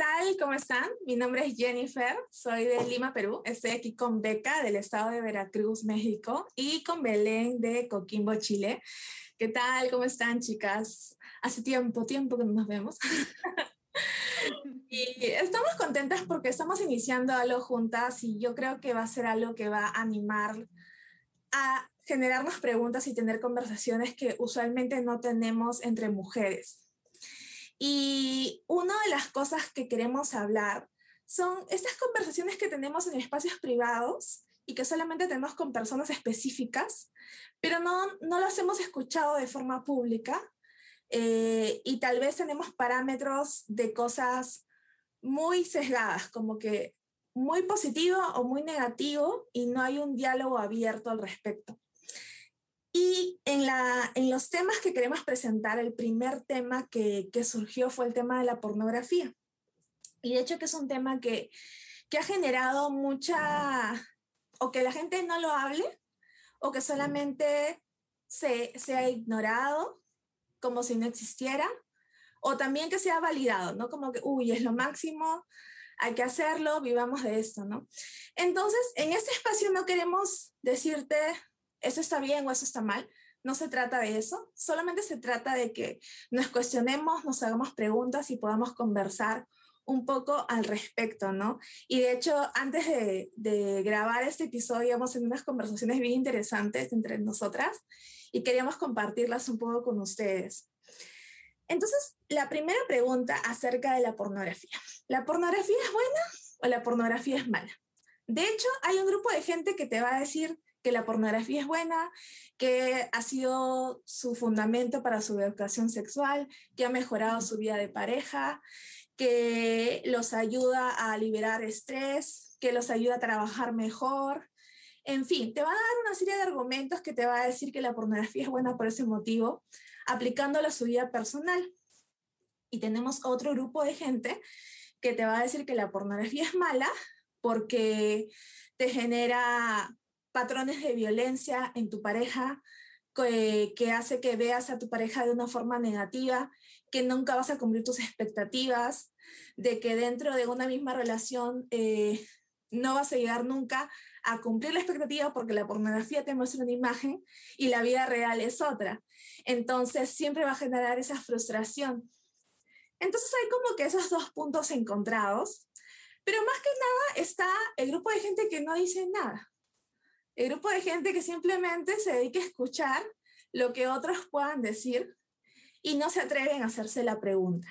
Hola, ¿qué tal? ¿Cómo están? Mi nombre es Jennifer, soy de Lima, Perú. Estoy aquí con Beca del estado de Veracruz, México, y con Belén de Coquimbo, Chile. ¿Qué tal? ¿Cómo están, chicas? Hace tiempo, tiempo que no nos vemos. y estamos contentas porque estamos iniciando algo juntas y yo creo que va a ser algo que va a animar a generarnos preguntas y tener conversaciones que usualmente no tenemos entre mujeres. Y una de las cosas que queremos hablar son estas conversaciones que tenemos en espacios privados y que solamente tenemos con personas específicas, pero no, no las hemos escuchado de forma pública eh, y tal vez tenemos parámetros de cosas muy sesgadas, como que muy positivo o muy negativo y no hay un diálogo abierto al respecto. Y en, la, en los temas que queremos presentar, el primer tema que, que, surgió fue el tema de la pornografía. Y de hecho que es un tema que, que ha generado mucha, o que la gente no lo hable, o que solamente se, se ha ignorado como si no existiera, o también que se ha validado, ¿no? Como que, uy, es lo máximo, hay que hacerlo, vivamos de esto, ¿no? Entonces, en este espacio no queremos decirte eso está bien o eso está mal. No se trata de eso, solamente se trata de que nos cuestionemos, nos hagamos preguntas y podamos conversar un poco al respecto, ¿no? Y de hecho, antes de, grabar este episodio, hemos tenido unas conversaciones bien interesantes entre nosotras y queríamos compartirlas un poco con ustedes. Entonces, la primera pregunta acerca de la pornografía. ¿La pornografía es buena o la pornografía es mala? De hecho, hay un grupo de gente que te va a decir, que la pornografía es buena, que ha sido su fundamento para su educación sexual, que ha mejorado su vida de pareja, que los ayuda a liberar estrés, que los ayuda a trabajar mejor. En fin, te va a dar una serie de argumentos que te va a decir que la pornografía es buena por ese motivo, aplicándola a su vida personal. Y tenemos otro grupo de gente que te va a decir que la pornografía es mala porque te genera patrones de violencia en tu pareja, que, hace que veas a tu pareja de una forma negativa, que nunca vas a cumplir tus expectativas, de que dentro de una misma relación eh, no vas a llegar nunca a cumplir la expectativa porque la pornografía te muestra una imagen y la vida real es otra. Entonces siempre va a generar esa frustración. Entonces hay como que esos dos puntos encontrados, pero más que nada está el grupo de gente que no dice nada el grupo de gente que simplemente se dedica a escuchar lo que otros puedan decir y no se atreven a hacerse la pregunta.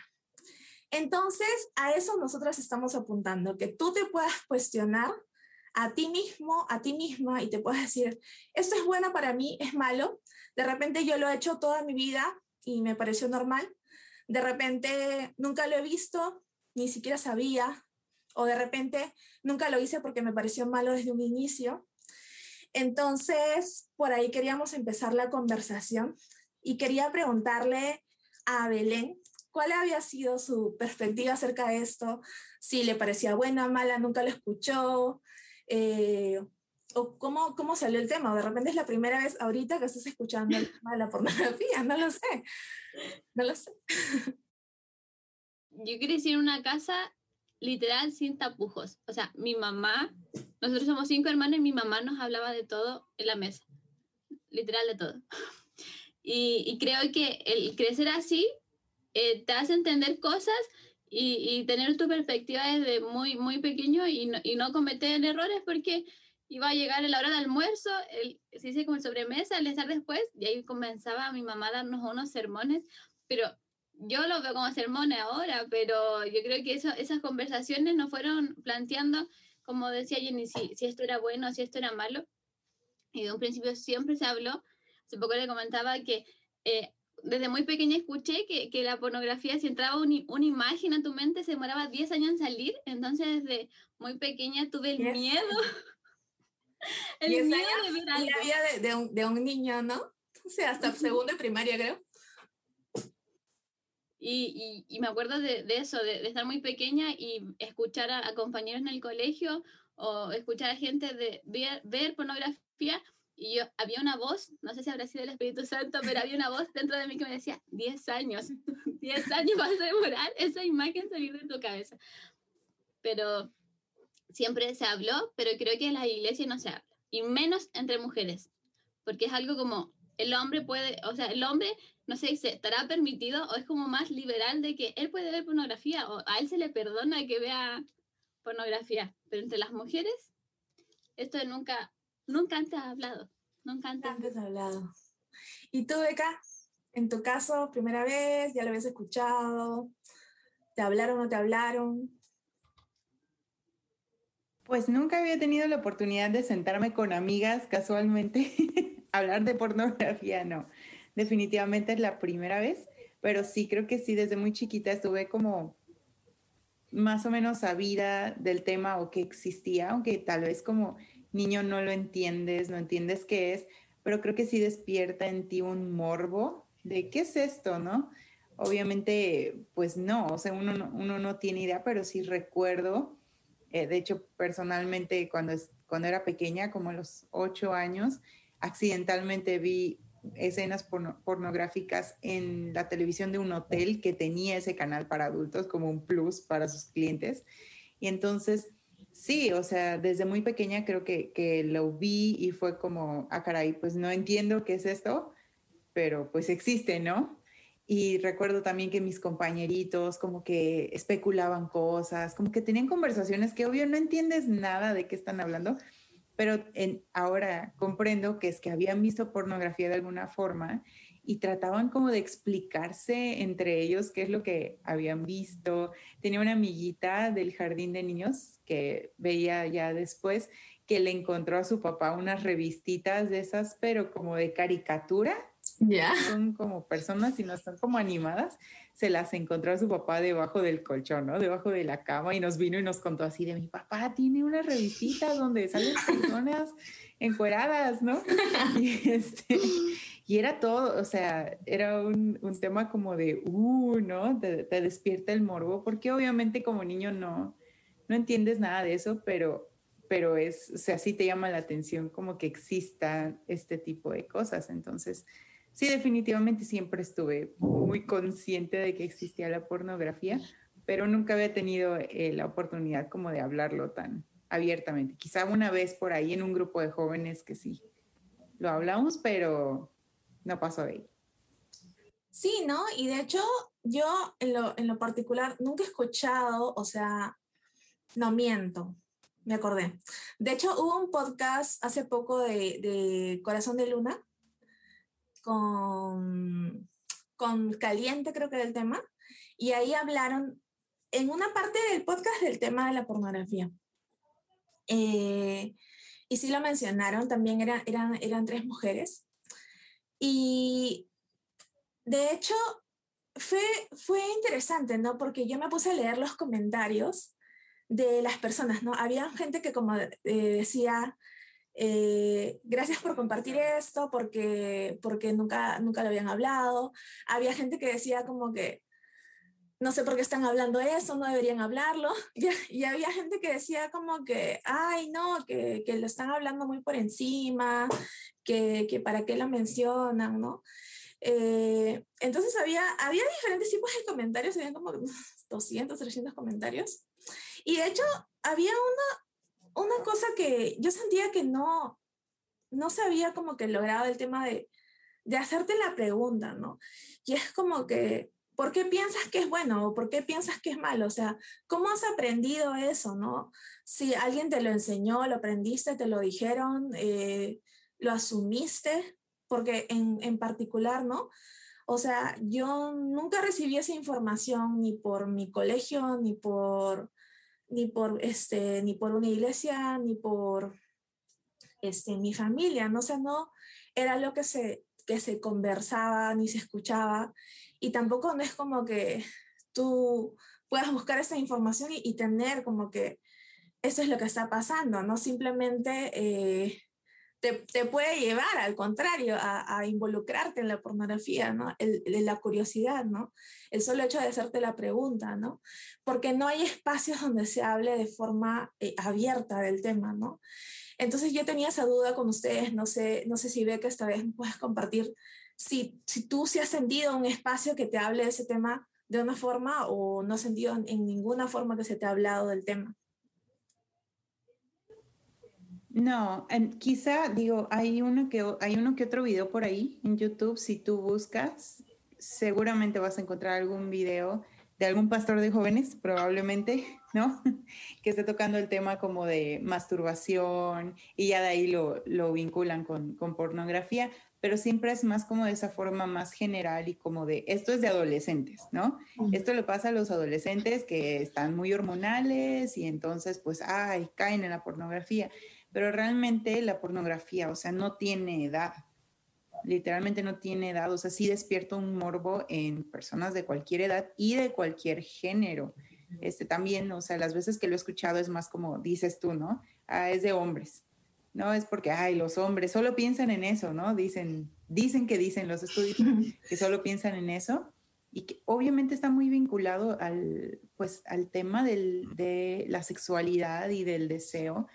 Entonces, a eso nosotros estamos apuntando, que tú te puedas cuestionar a ti mismo, a ti misma, y te puedas decir, esto es bueno para mí, es malo. De repente yo lo he hecho toda mi vida y me pareció normal. De repente nunca lo he visto, ni siquiera sabía. O de repente nunca lo hice porque me pareció malo desde un inicio. Entonces, por ahí queríamos empezar la conversación y quería preguntarle a Belén cuál había sido su perspectiva acerca de esto, si le parecía buena, mala, nunca lo escuchó, eh, o cómo, cómo salió el tema. De repente es la primera vez ahorita que estás escuchando el tema de la pornografía, no lo sé, no lo sé. Yo crecí en una casa literal sin tapujos. O sea, mi mamá, nosotros somos cinco hermanos y mi mamá nos hablaba de todo en la mesa. Literal de todo. Y, creo que el crecer así eh, te hace entender cosas y, tener tu perspectiva desde muy, muy pequeño y no, cometer errores porque iba a llegar la hora de almuerzo, el, se dice como el sobremesa, el estar después, y ahí comenzaba mi mamá a darnos unos sermones, pero yo lo veo como sermones ahora, pero yo creo que eso, esas conversaciones nos fueron planteando, como decía Jenny, si, si esto era bueno, si esto era malo. Y de un principio siempre se habló. Hace poco le comentaba que eh, desde muy pequeña escuché que, que la pornografía, si entraba una imagen a tu mente, se demoraba 10 años en salir. Entonces, desde muy pequeña tuve el miedo. el miedo de ver algo. La vida de, de, un, de un niño, ¿no? O sea, hasta segundo de primaria, creo. Y, y, me acuerdo de, de eso, de, de, estar muy pequeña y escuchar a, a, compañeros en el colegio o escuchar a gente de ver, ver, pornografía y yo había una voz, no sé si habrá sido el Espíritu Santo, pero había una voz dentro de mí que me decía 10 años, 10 años vas a demorar esa imagen salir de tu cabeza. Pero siempre se habló, pero creo que en la iglesia no se habla. Y menos entre mujeres. Porque es algo como, el hombre puede, o sea, el hombre, no sé, se estará permitido o es como más liberal de que él puede ver pornografía o a él se le perdona que vea pornografía. Pero entre las mujeres, esto nunca, nunca antes ha hablado. Nunca antes. antes ha hablado. ¿Y tú, Beca? En tu caso, primera vez, ya lo habías escuchado, ¿te hablaron o no te hablaron? Pues nunca había tenido la oportunidad de sentarme con amigas casualmente, hablar de pornografía, no. Definitivamente es la primera vez, pero sí creo que sí, desde muy chiquita estuve como más o menos sabida del tema o que existía, aunque tal vez como niño no lo entiendes, no entiendes qué es, pero creo que sí despierta en ti un morbo de qué es esto, ¿no? Obviamente, pues no, o sea, uno no, uno no tiene idea, pero sí recuerdo, eh, de hecho, personalmente cuando, cuando era pequeña, como a los ocho años, accidentalmente vi escenas pornográficas en la televisión de un hotel que tenía ese canal para adultos como un plus para sus clientes. Y entonces Sí, o sea, desde muy pequeña creo que, que lo vi y fue como, ah, caray, pues no entiendo qué es esto, pero pues existe, ¿no? Y recuerdo también que mis compañeritos como que especulaban cosas, como que tenían conversaciones que obvio no entiendes nada de qué están hablando, pero en, ahora comprendo que es que habían visto pornografía de alguna forma y trataban como de explicarse entre ellos qué es lo que habían visto. Tenía una amiguita del jardín de niños que veía ya después que le encontró a su papá unas revistitas de esas, pero como de caricatura. Ya. Son como personas y no están como animadas. Se las encontró a su papá debajo del colchón, ¿no? Debajo de la cama y nos vino y nos contó así de mi papá tiene una revistita donde salen personas encueradas, ¿no? Y, este, era todo, o sea, era un, un tema como de, uh, ¿no? Te, despierta el morbo, porque obviamente como niño no, no entiendes nada de eso, pero, pero es, o sea, sí te llama la atención como que exista este tipo de cosas. Entonces, sí, definitivamente siempre estuve muy consciente de que existía la pornografía, pero nunca había tenido eh, la oportunidad como de hablarlo tan abiertamente. Quizá una vez por ahí en un grupo de jóvenes que sí lo hablamos, pero no pasó de ahí. Sí, ¿no? Y de hecho, yo en lo, en lo particular nunca he escuchado, o sea, no miento, me acordé. De hecho, hubo un podcast hace poco de, de Corazón de Luna con, con Caliente, creo que era el tema, y ahí hablaron en una parte del podcast del tema de la pornografía. Eh, y sí lo mencionaron, también eran, eran, eran tres mujeres. Y de hecho, fue, fue interesante, ¿no? Porque yo me puse a leer los comentarios de las personas, ¿no? Había gente que como eh, decía, eh, gracias por compartir esto, porque, porque nunca, nunca lo habían hablado. Había gente que decía como que, no sé por qué están hablando eso, no deberían hablarlo. Y, había gente que decía como que, ay, no, que, que, lo están hablando muy por encima, que, que para qué lo mencionan, ¿no? Eh, entonces había, había diferentes tipos de comentarios, había como 200, 300 comentarios. Y de hecho, había una, una cosa que yo sentía que no, no se había como que logrado el tema de, de hacerte la pregunta, ¿no? Y es como que, ¿por qué piensas que es bueno o por qué piensas que es malo? O sea, ¿cómo has aprendido eso, no? Si alguien te lo enseñó, lo aprendiste, te lo dijeron, eh, lo asumiste, porque en, en particular, ¿no? O sea, yo nunca recibí esa información ni por mi colegio, ni por, ni por, este, ni por una iglesia, ni por este, mi familia, ¿no? O sea, no era lo que se, que se conversaba ni se escuchaba y tampoco no es como que tú puedas buscar esa información y, y tener como que eso es lo que está pasando, no simplemente eh, te, puede llevar, al contrario, a, involucrarte en la pornografía, ¿no? El, la curiosidad, ¿no? El solo hecho de hacerte la pregunta, ¿no? Porque no hay espacios donde se hable de forma eh, abierta del tema, ¿no? Entonces yo tenía esa duda con ustedes, no sé, no sé si ve que esta vez puedes compartir si, si tú sí has sentido un espacio que te hable de ese tema de una forma o no has sentido en ninguna forma que se te ha hablado del tema. No, quizá digo, hay uno que hay uno que otro video por ahí en YouTube. Si tú buscas, seguramente vas a encontrar algún video de algún pastor de jóvenes, probablemente, ¿no? que esté tocando el tema como de masturbación y ya de ahí lo, lo vinculan con, con, pornografía, pero siempre es más como de esa forma más general y como de, esto es de adolescentes, ¿no? Esto le pasa a los adolescentes que están muy hormonales y entonces pues, ay, caen en la pornografía, pero realmente la pornografía, o sea, no tiene edad, literalmente no tiene edad, o sea, sí despierta un morbo en personas de cualquier edad y de cualquier género. Este también, o sea, las veces que lo he escuchado es más como dices tú, ¿no? Ah, es de hombres. No es porque, ay, los hombres solo piensan en eso, ¿no? Dicen, dicen que dicen los estudios que solo piensan en eso y que obviamente está muy vinculado al, pues, al tema del, de la sexualidad y del deseo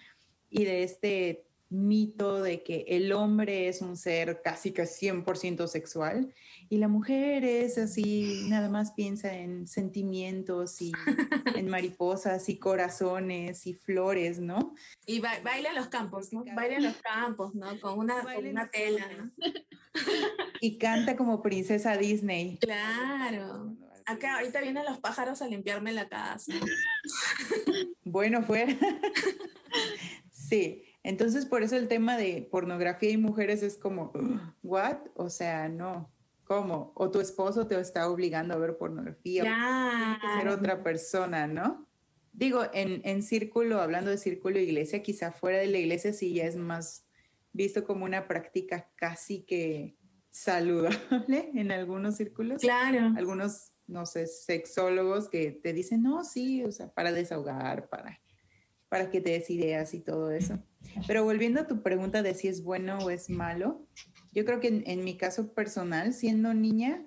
y de este mito de que el hombre es un ser casi que 100% sexual y la mujer es así, nada más piensa en sentimientos y en mariposas y corazones y flores, ¿no? Y baila en los campos, ¿no? Baila en los campos, ¿no? Con una, con una tela, ¿no? Y canta como princesa Disney. Claro. Acá ahorita vienen los pájaros a limpiarme la casa. Bueno, fue. Sí, entonces, por eso el tema de pornografía y mujeres es como, ¿what? O sea, no. ¿Cómo? O tu esposo te está obligando a ver pornografía. Tiene que ser otra persona, ¿no? Digo, en, en círculo, hablando de círculo iglesia, quizá fuera de la iglesia sí ya es más visto como una práctica casi que saludable en algunos círculos. Claro. Algunos, no sé, sexólogos que te dicen, no, sí, o sea, para desahogar, para para que te des ideas y todo eso. Pero volviendo a tu pregunta de si es bueno o es malo, yo creo que en, mi caso personal, siendo niña,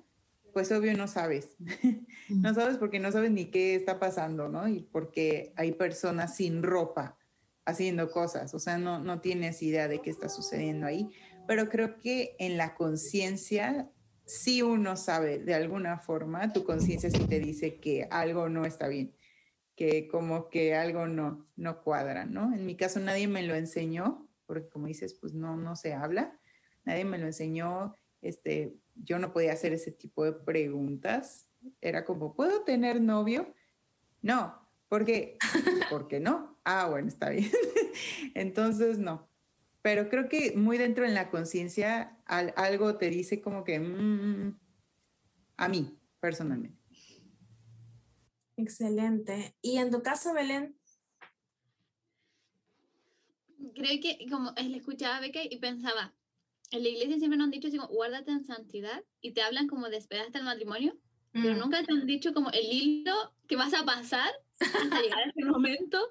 pues obvio no sabes. no sabes porque no sabes ni qué está pasando, ¿no? Y porque hay personas sin ropa haciendo cosas, o sea, no, no tienes idea de qué está sucediendo ahí. Pero creo que en la conciencia sí uno sabe de alguna forma, tu conciencia sí te dice que algo no está bien que como que algo no, no cuadra, ¿no? En mi caso nadie me lo enseñó, porque como dices, pues no, no se habla, nadie me lo enseñó, este, yo no podía hacer ese tipo de preguntas, era como, ¿puedo tener novio? No, ¿por qué? ¿Por qué no? Ah, bueno, está bien. Entonces, no. Pero creo que muy dentro en la conciencia algo te dice como que, mm, a mí, personalmente. Excelente. ¿Y en tu caso, Belén? Creo que como le escuchaba a Beca y pensaba, en la iglesia siempre nos han dicho así como, guárdate en santidad y te hablan como de esperar hasta el matrimonio, pero mm. nunca te han dicho como el hilo que vas a pasar hasta llegar a ese momento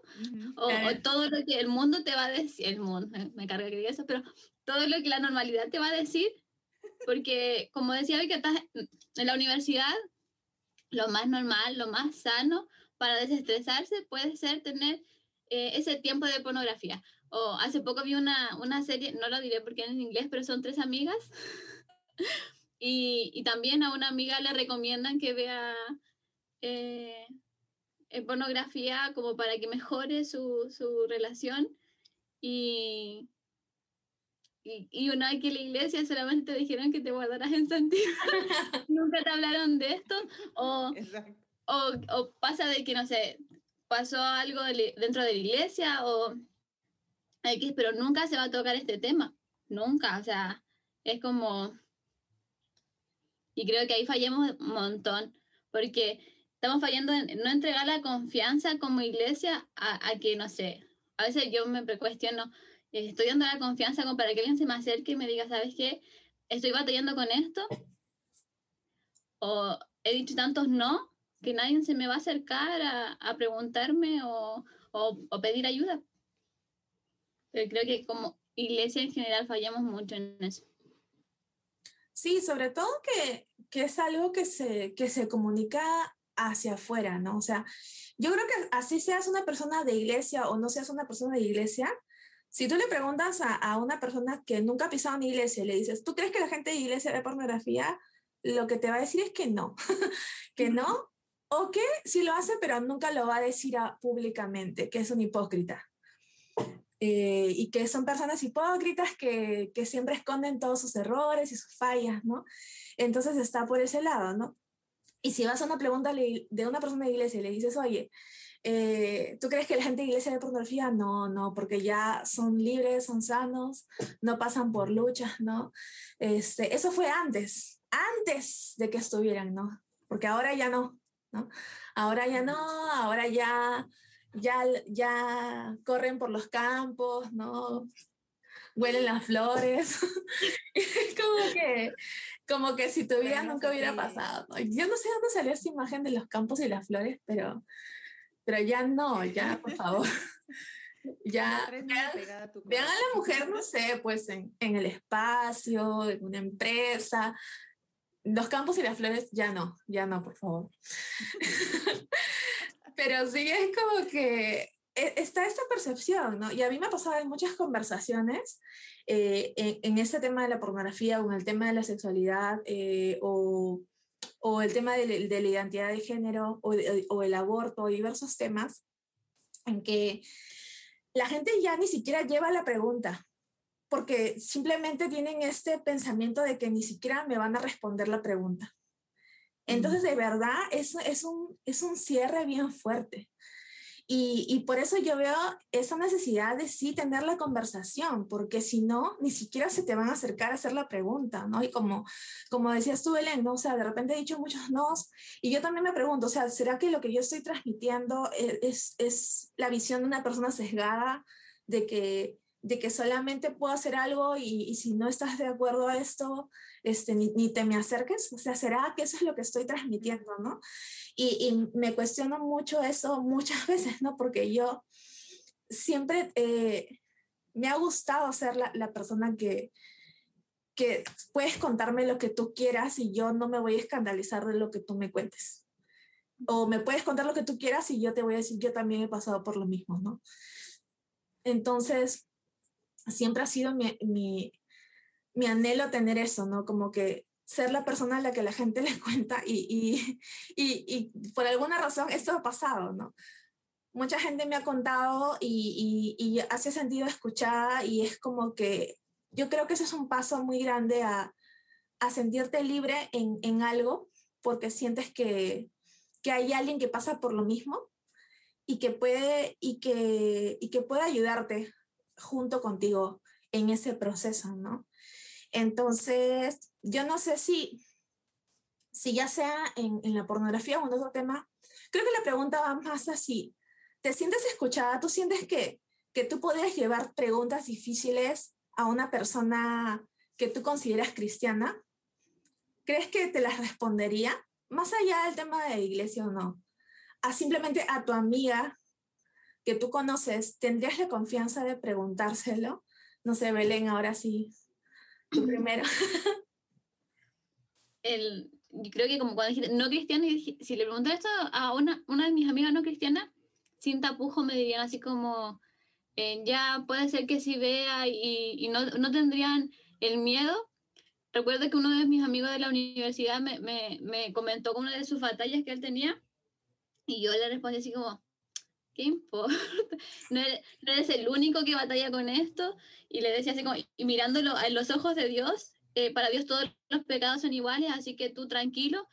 o, todo lo que el mundo te va a decir, el mundo, me carga que diga eso, pero todo lo que la normalidad te va a decir, porque como decía Beca, estás en la universidad lo más normal, lo más sano para desestresarse puede ser tener eh, ese tiempo de pornografía. O hace poco vi una, una, serie, no lo diré porque en inglés, pero son tres amigas. y, y, también a una amiga le recomiendan que vea eh, eh, pornografía como para que mejore su, su relación. Y, y, una vez que la iglesia solamente te dijeron que te guardarás en santidad, nunca te hablaron de esto, o, o, o, pasa de que, no sé, pasó algo dentro de la iglesia, o X, pero nunca se va a tocar este tema, nunca, o sea, es como... Y creo que ahí fallamos un montón, porque estamos fallando en no entregar la confianza como iglesia a, a que, no sé, a veces yo me cuestiono, estoy dando la confianza como para que alguien se me acerque y me diga, ¿sabes qué? Estoy batallando con esto. O he dicho tantos no que nadie se me va a acercar a, a preguntarme o, o, pedir ayuda. Pero creo que como iglesia en general fallamos mucho en eso. Sí, sobre todo que, que es algo que se, que se comunica hacia afuera, ¿no? O sea, yo creo que así seas una persona de iglesia o no seas una persona de iglesia, Si tú le preguntas a, a, una persona que nunca ha pisado una iglesia y le dices, ¿tú crees que la gente de iglesia ve pornografía? Lo que te va a decir es que no, que no, o que sí lo hace, pero nunca lo va a decir públicamente, que es un hipócrita. Eh, y que son personas hipócritas que, que, siempre esconden todos sus errores y sus fallas, ¿no? Entonces está por ese lado, ¿no? Y si vas a una pregunta de una persona de iglesia y le dices, oye, eh, ¿tú crees que la gente de iglesia ve pornografía? No, no, porque ya son libres, son sanos, no pasan por luchas, ¿no? Este, eso fue antes, antes de que estuvieran, ¿no? Porque ahora ya no, ¿no? Ahora ya no, ahora ya ya, ya corren por los campos, ¿no? Huelen las flores. como que, como que si tu vida nunca hubiera pasado. Yo no sé dónde salió esa imagen de los campos y las flores, pero, pero ya no, ya, por favor. ya, vean, a la mujer, no sé, pues en, en el espacio, en una empresa, los campos y las flores ya no, ya no, por favor. Pero sí es como que e, está esta percepción, ¿no? Y a mí me ha pasado en muchas conversaciones eh, en, en, este tema de la pornografía o en el tema de la sexualidad eh, o, o, el tema de, de, la identidad de género o, o el aborto, diversos temas, en que la gente ya ni siquiera lleva la pregunta, porque simplemente tienen este pensamiento de que ni siquiera me van a responder la pregunta. Entonces, de verdad, es, es, un, es un cierre bien fuerte. Y, y, por eso yo veo esa necesidad de sí tener la conversación, porque si no, ni siquiera se te van a acercar a hacer la pregunta, ¿no? Y como, como decías tú, Belén, ¿no? O sea, de repente he dicho muchos nos, y yo también me pregunto, o sea, ¿será que lo que yo estoy transmitiendo es, es, es la visión de una persona sesgada de que de que solamente puedo hacer algo y, si no estás de acuerdo a esto, este, ni, ni, te me acerques. O sea, ¿será que eso es lo que estoy transmitiendo, no? Y, y me cuestiono mucho eso muchas veces, ¿no? Porque yo siempre eh, me ha gustado ser la, la, persona que, que puedes contarme lo que tú quieras y yo no me voy a escandalizar de lo que tú me cuentes. O me puedes contar lo que tú quieras y yo te voy a decir, yo también he pasado por lo mismo, ¿no? Entonces, siempre ha sido mi, mi, anhelo tener eso, ¿no? Como que ser la persona a la que la gente le cuenta y, y, y, por alguna razón esto ha pasado, ¿no? Mucha gente me ha contado y, y, hace sentido escuchada y es como que yo creo que eso es un paso muy grande a, a sentirte libre en, en, algo porque sientes que, que hay alguien que pasa por lo mismo y que puede, y que, y que puede ayudarte junto contigo en ese proceso, ¿no? Entonces, yo no sé si, si ya sea en, la pornografía o en otro tema, creo que la pregunta va más así. ¿Te sientes escuchada? ¿Tú sientes que, que tú podrías llevar preguntas difíciles a una persona que tú consideras cristiana? ¿Crees que te las respondería? Más allá del tema de iglesia o no. A simplemente a tu amiga que tú conoces, ¿tendrías la confianza de preguntárselo? No sé, Belén, ahora sí, tú primero. El, yo creo que como cuando dijiste no cristiana, si le pregunté esto a una, una de mis amigas no cristianas, sin tapujo me dirían así como, eh, ya puede ser que sí vea y, y no, no, tendrían el miedo. Recuerdo que uno de mis amigos de la universidad me, me, me comentó una de sus batallas que él tenía y yo le respondí así como, ¿qué importa? No eres, el único que batalla con esto. Y le decía así como, y mirándolo en los ojos de Dios, eh, para Dios todos los pecados son iguales, así que tú tranquilo.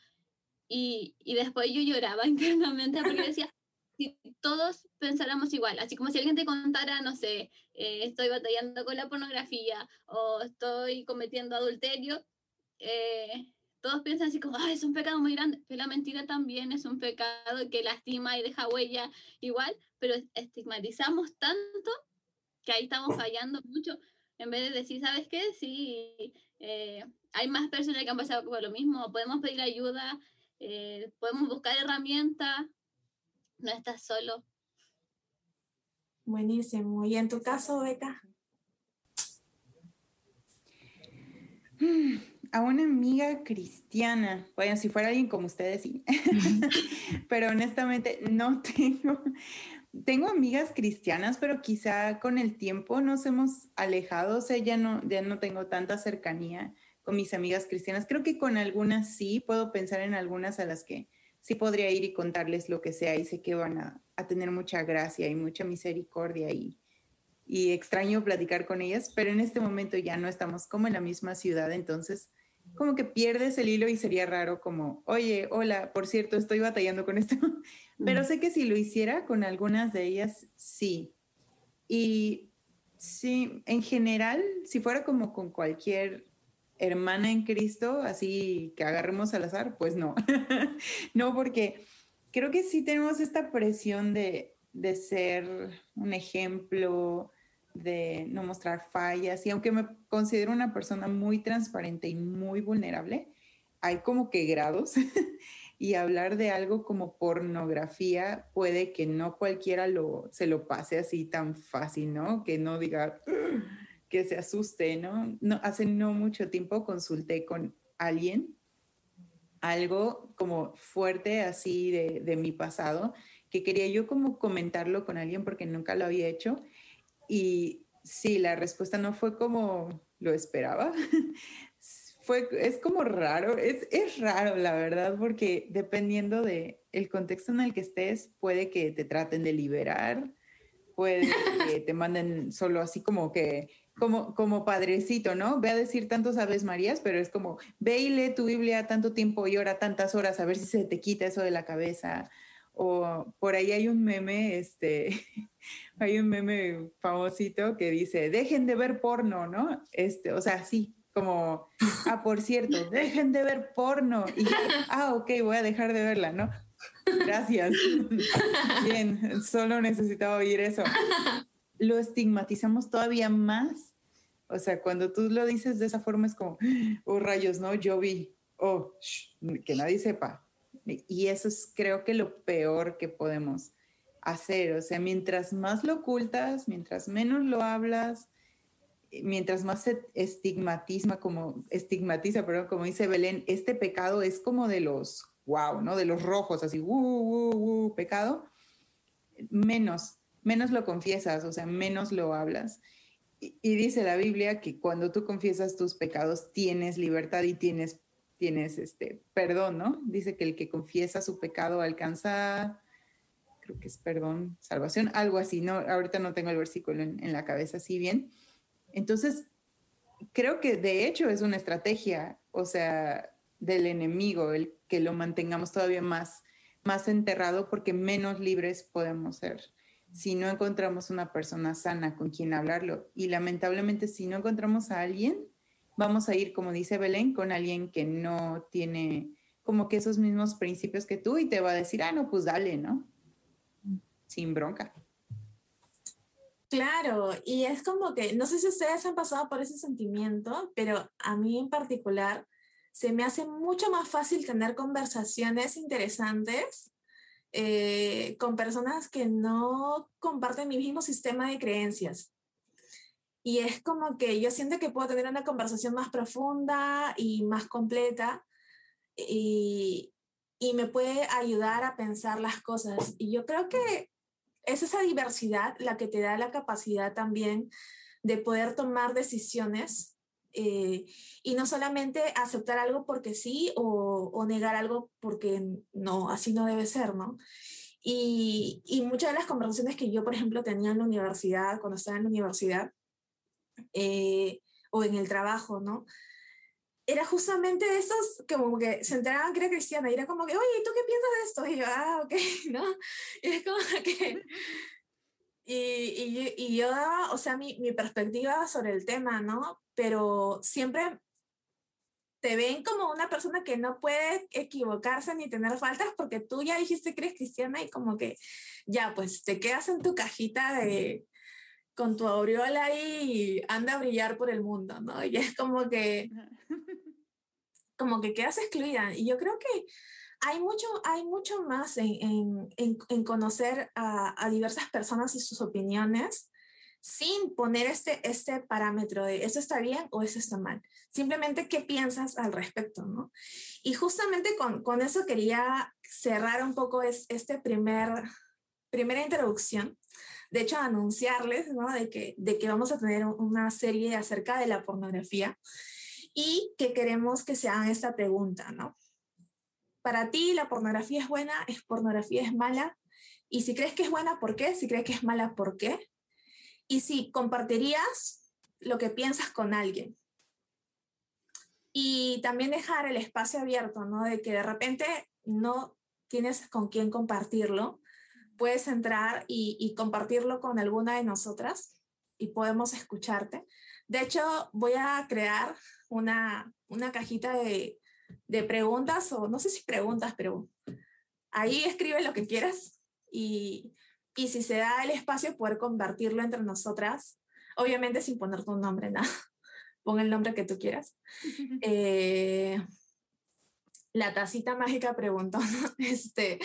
Y, y después yo lloraba internamente porque decía, si todos pensáramos igual, así como si alguien te contara, no sé, eh, estoy batallando con la pornografía o estoy cometiendo adulterio, eh, todos piensan así como, es un pecado muy grande, pero la mentira también es un pecado que lastima y deja huella igual, pero estigmatizamos tanto que ahí estamos fallando mucho, en vez de decir, ¿sabes qué? Sí, eh, hay más personas que han pasado por lo mismo, podemos pedir ayuda, eh, podemos buscar herramientas, no estás solo. Buenísimo. ¿Y en tu caso, Beca? A una amiga cristiana, bueno, si fuera alguien como ustedes, sí, pero honestamente no tengo, tengo amigas cristianas, pero quizá con el tiempo nos hemos alejado, o sea, ya no, ya no tengo tanta cercanía con mis amigas cristianas. Creo que con algunas sí, puedo pensar en algunas a las que sí podría ir y contarles lo que sea y sé que van a, a tener mucha gracia y mucha misericordia y, y extraño platicar con ellas, pero en este momento ya no estamos como en la misma ciudad, entonces como que pierdes el hilo y sería raro como, oye, hola, por cierto, estoy batallando con esto, pero sé que si lo hiciera con algunas de ellas, sí. Y sí, en general, si fuera como con cualquier hermana en Cristo, así que agarremos al azar, pues no. no, porque creo que sí tenemos esta presión de, de ser un ejemplo, de no mostrar fallas y aunque me considero una persona muy transparente y muy vulnerable, hay como que grados y hablar de algo como pornografía puede que no cualquiera lo, se lo pase así tan fácil, ¿no? Que no diga que se asuste, ¿no? hace no mucho tiempo consulté con alguien algo como fuerte así de, de mi pasado que quería yo como comentarlo con alguien porque nunca lo había hecho y sí, la respuesta no fue como lo esperaba. fue, es como raro, es, es raro la verdad, porque dependiendo de el contexto en el que estés, puede que te traten de liberar, puede que te manden solo así como que, como, como padrecito, ¿no? Ve a decir tantos Aves Marías, pero es como, ve y lee tu Biblia tanto tiempo y ora tantas horas a ver si se te quita eso de la cabeza. O por ahí hay un meme, este, hay un meme famosito que dice, dejen de ver porno, ¿no? Este, o sea, sí, como, ah, por cierto, dejen de ver porno. Y ah, ok, voy a dejar de verla, ¿no? Gracias. Bien, solo necesitaba oír eso. Lo estigmatizamos todavía más. O sea, cuando tú lo dices de esa forma es como, oh rayos, ¿no? Yo vi, oh, que nadie sepa. Y eso es creo que lo peor que podemos hacer. O sea, mientras más lo ocultas, mientras menos lo hablas, eh, mientras más se estigmatiza, como estigmatiza, pero como dice Belén, este pecado es como de los wow, ¿no? De los rojos, así, uh, uh, uh, pecado, menos, menos lo confiesas, o sea, menos lo hablas. Y, y dice la Biblia que cuando tú confiesas tus pecados tienes libertad y tienes tienes este perdón, ¿no? Dice que el que confiesa su pecado alcanza, creo que es perdón, salvación, algo así, ¿no? Ahorita no tengo el versículo en, la cabeza así bien. Entonces, creo que de hecho es una estrategia, o sea, del enemigo, el que lo mantengamos todavía más, más enterrado porque menos libres podemos ser si no encontramos una persona sana con quien hablarlo. Y lamentablemente, si no encontramos a alguien, vamos a ir, como dice Belén, con alguien que no tiene como que esos mismos principios que tú y te va a decir, ah, no, pues dale, ¿no? Sin bronca. Claro, y es como que, no sé si ustedes han pasado por ese sentimiento, pero a mí en particular se me hace mucho más fácil tener conversaciones interesantes eh, con personas que no comparten mi mismo sistema de creencias. Y es como que yo siento que puedo tener una conversación más profunda y más completa y, y me puede ayudar a pensar las cosas. Y yo creo que es esa diversidad la que te da la capacidad también de poder tomar decisiones eh, y no solamente aceptar algo porque sí o, o, negar algo porque no, así no debe ser, ¿no? Y, y muchas de las conversaciones que yo, por ejemplo, tenía en la universidad, cuando estaba en la universidad, eh, o en el trabajo, ¿no? Era justamente de esos que como que se enteraban que era cristiana y era como que, oye, ¿tú qué piensas de esto? Y yo, ah, ok, ¿no? Y es como que... Y, y, y yo daba, o sea, mi, mi perspectiva sobre el tema, ¿no? Pero siempre te ven como una persona que no puede equivocarse ni tener faltas porque tú ya dijiste que eres cristiana y como que ya, pues te quedas en tu cajita de, con tu aureola y anda a brillar por el mundo, ¿no? Y es como que, como que quedas excluida. Y yo creo que hay mucho, hay mucho más en, en, en conocer a, a, diversas personas y sus opiniones sin poner este, este parámetro de eso está bien o eso está mal. Simplemente qué piensas al respecto, ¿no? Y justamente con, con eso quería cerrar un poco es, este primer primera introducción, de hecho, anunciarles ¿no? de, que, de que vamos a tener una serie acerca de la pornografía y que queremos que se hagan esta pregunta, ¿no? Para ti, ¿la pornografía es buena? ¿Es pornografía es mala? Y si crees que es buena, ¿por qué? Si crees que es mala, ¿por qué? Y si compartirías lo que piensas con alguien. Y también dejar el espacio abierto, ¿no? De que de repente no tienes con quién compartirlo, puedes entrar y, compartirlo con alguna de nosotras y podemos escucharte. De hecho, voy a crear una, una cajita de, de preguntas, o no sé si preguntas, pero ahí escribe lo que quieras y, y si se da el espacio, poder convertirlo entre nosotras, obviamente sin poner tu nombre, nada. Pon el nombre que tú quieras. Eh, la tacita mágica preguntó, Este,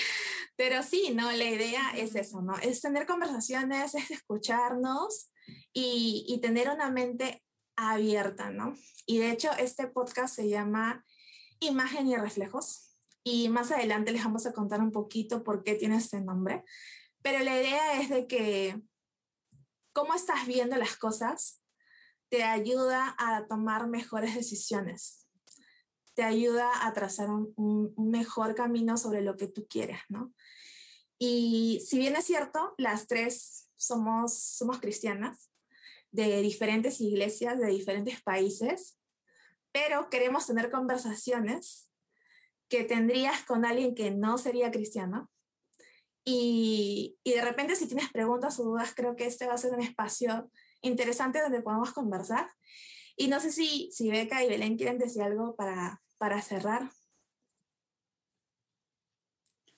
pero sí, ¿no? La idea es eso, ¿no? Es tener conversaciones, es escucharnos y, y tener una mente abierta, ¿no? Y de hecho, este podcast se llama Imagen y Reflejos. Y más adelante les vamos a contar un poquito por qué tiene este nombre. Pero la idea es de que cómo estás viendo las cosas te ayuda a tomar mejores decisiones te ayuda a trazar un, mejor camino sobre lo que tú quieres, ¿no? Y si bien es cierto, las tres somos, somos cristianas de diferentes iglesias, de diferentes países, pero queremos tener conversaciones que tendrías con alguien que no sería cristiano. Y, y de repente si tienes preguntas o dudas, creo que este va a ser un espacio interesante donde podamos conversar. Y no sé si, si Beca y Belén quieren decir algo para, para cerrar.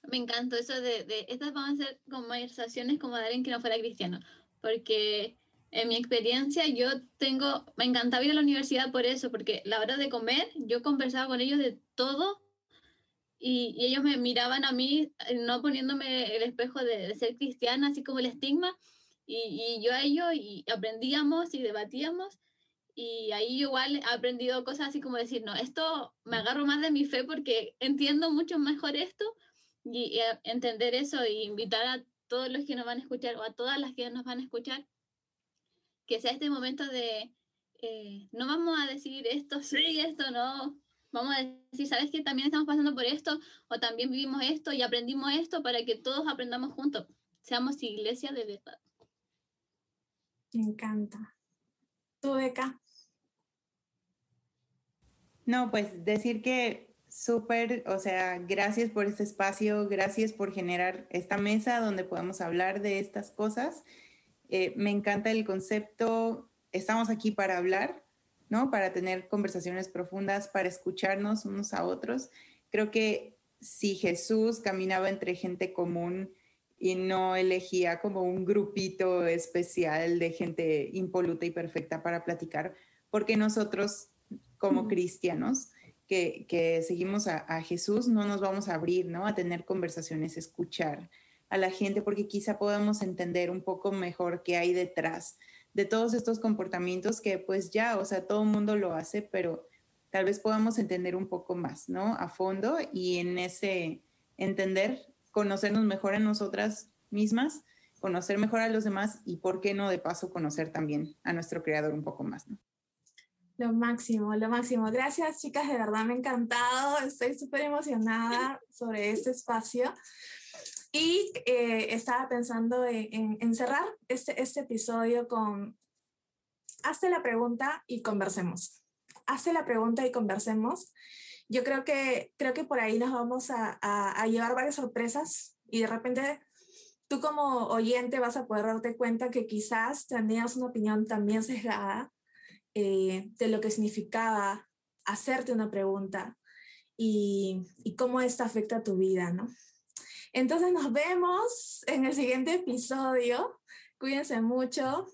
Me encantó eso de, de, estas van a ser conversaciones como de alguien que no fuera cristiano, porque en mi experiencia yo tengo, me encantaba ir a la universidad por eso, porque la hora de comer yo conversaba con ellos de todo y, y ellos me miraban a mí, eh, no poniéndome el espejo de, de ser cristiana, así como el estigma, y, y yo a ellos y aprendíamos y debatíamos y ahí igual he aprendido cosas así como decir, no, esto me agarro más de mi fe porque entiendo mucho mejor esto y, entender eso y invitar a todos los que nos van a escuchar o a todas las que nos van a escuchar que sea este momento de eh, no vamos a decir esto sí, esto no, vamos a decir, ¿sabes que también estamos pasando por esto o también vivimos esto y aprendimos esto para que todos aprendamos juntos, seamos iglesia de verdad. Me encanta. ¿Tú, Beca? No, pues decir que súper, o sea, gracias por este espacio, gracias por generar esta mesa donde podemos hablar de estas cosas. Eh, me encanta el concepto, estamos aquí para hablar, ¿no? Para tener conversaciones profundas, para escucharnos unos a otros. Creo que si Jesús caminaba entre gente común y no elegía como un grupito especial de gente impoluta y perfecta para platicar, porque nosotros como cristianos que, seguimos a, Jesús, no nos vamos a abrir, ¿no? A tener conversaciones, escuchar a la gente, porque quizá podamos entender un poco mejor qué hay detrás de todos estos comportamientos que pues ya, o sea, todo el mundo lo hace, pero tal vez podamos entender un poco más, ¿no? A fondo y en ese entender, conocernos mejor a nosotras mismas, conocer mejor a los demás y, ¿por qué no, de paso, conocer también a nuestro creador un poco más, ¿no? Lo máximo, lo máximo. Gracias, chicas, de verdad me ha encantado. Estoy súper emocionada sobre este espacio. Y eh, estaba pensando en, cerrar este, este episodio con, hazte la pregunta y conversemos. Hazte la pregunta y conversemos. Yo creo que, creo que por ahí nos vamos a, a llevar varias sorpresas y de repente tú como oyente vas a poder darte cuenta que quizás tenías una opinión también sesgada eh, de lo que significaba hacerte una pregunta y, cómo esto afecta a tu vida, ¿no? Entonces nos vemos en el siguiente episodio. Cuídense mucho.